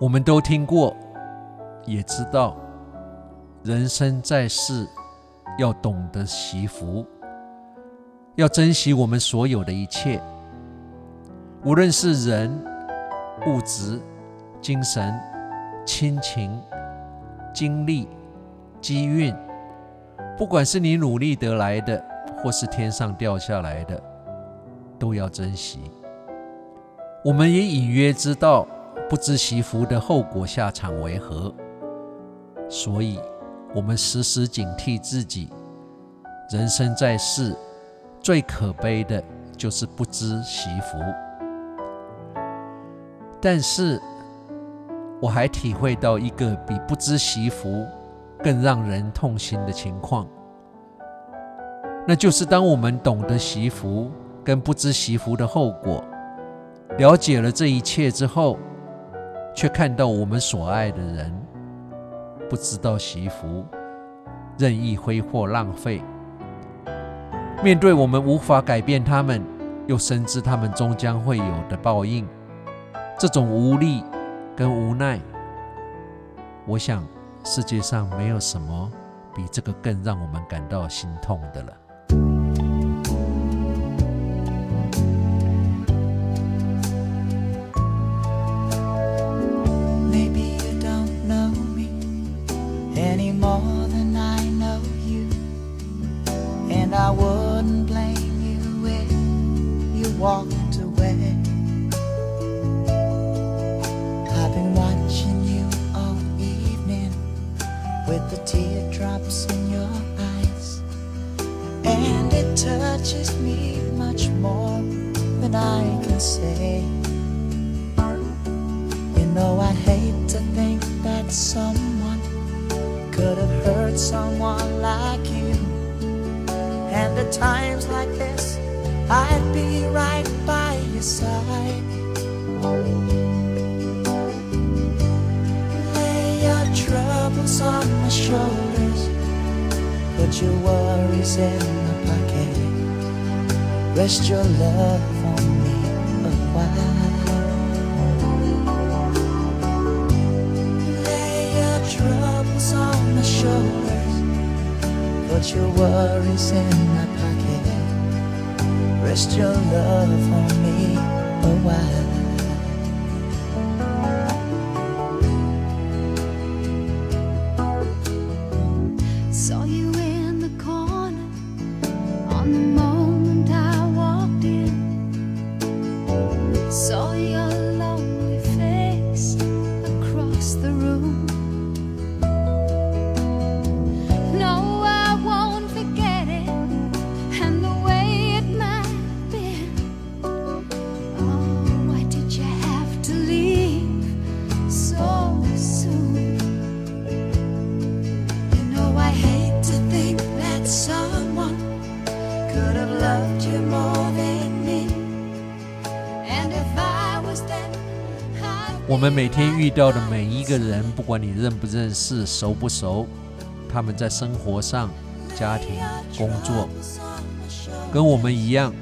我们都听过，也知道，人生在世，要懂得惜福，要珍惜我们所有的一切，无论是人、物质、精神、亲情、经历、机运，不管是你努力得来的，或是天上掉下来的，都要珍惜。我们也隐约知道。不知惜福的后果下场为何？所以，我们时时警惕自己。人生在世，最可悲的就是不知惜福。但是，我还体会到一个比不知惜福更让人痛心的情况，那就是当我们懂得惜福跟不知惜福的后果，了解了这一切之后，却看到我们所爱的人不知道惜福，任意挥霍浪费。面对我们无法改变他们，又深知他们终将会有的报应，这种无力跟无奈，我想世界上没有什么比这个更让我们感到心痛的了。I can say. You know, I hate to think that someone could have hurt someone like you. And at times like this, I'd be right by your side. Lay your troubles on my shoulders, put your worries in I Rest your love on me a while. Lay your troubles on my shoulders. Put your worries in my pocket. Rest your love on more. 我们每天遇到的每一个人，不管你认不认识、熟不熟，他们在生活上、家庭、工作，跟我们一样，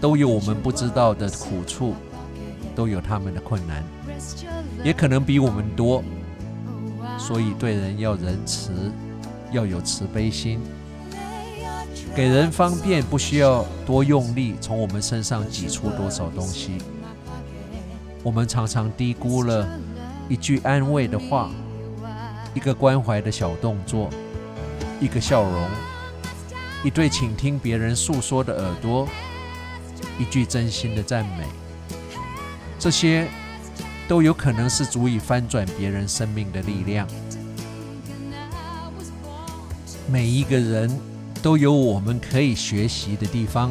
都有我们不知道的苦处，都有他们的困难，也可能比我们多。所以对人要仁慈，要有慈悲心。给人方便，不需要多用力从我们身上挤出多少东西。我们常常低估了一句安慰的话，一个关怀的小动作，一个笑容，一对倾听别人诉说的耳朵，一句真心的赞美，这些都有可能是足以翻转别人生命的力量。每一个人。都有我们可以学习的地方，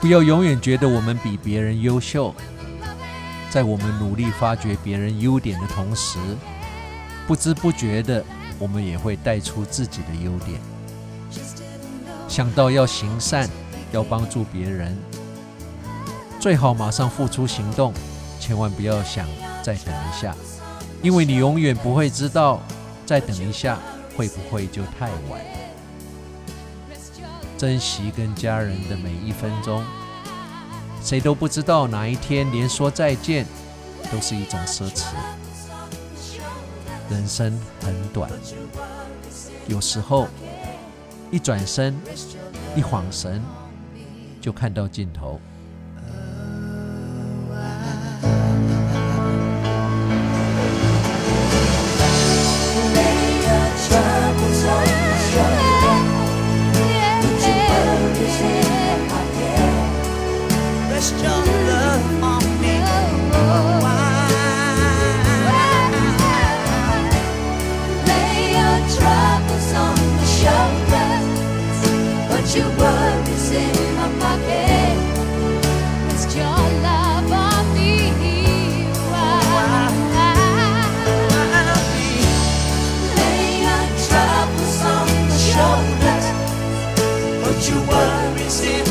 不要永远觉得我们比别人优秀。在我们努力发掘别人优点的同时，不知不觉的，我们也会带出自己的优点。想到要行善，要帮助别人，最好马上付出行动，千万不要想再等一下，因为你永远不会知道再等一下会不会就太晚。珍惜跟家人的每一分钟，谁都不知道哪一天连说再见都是一种奢侈。人生很短有时候一转身一晃神就看到尽头。see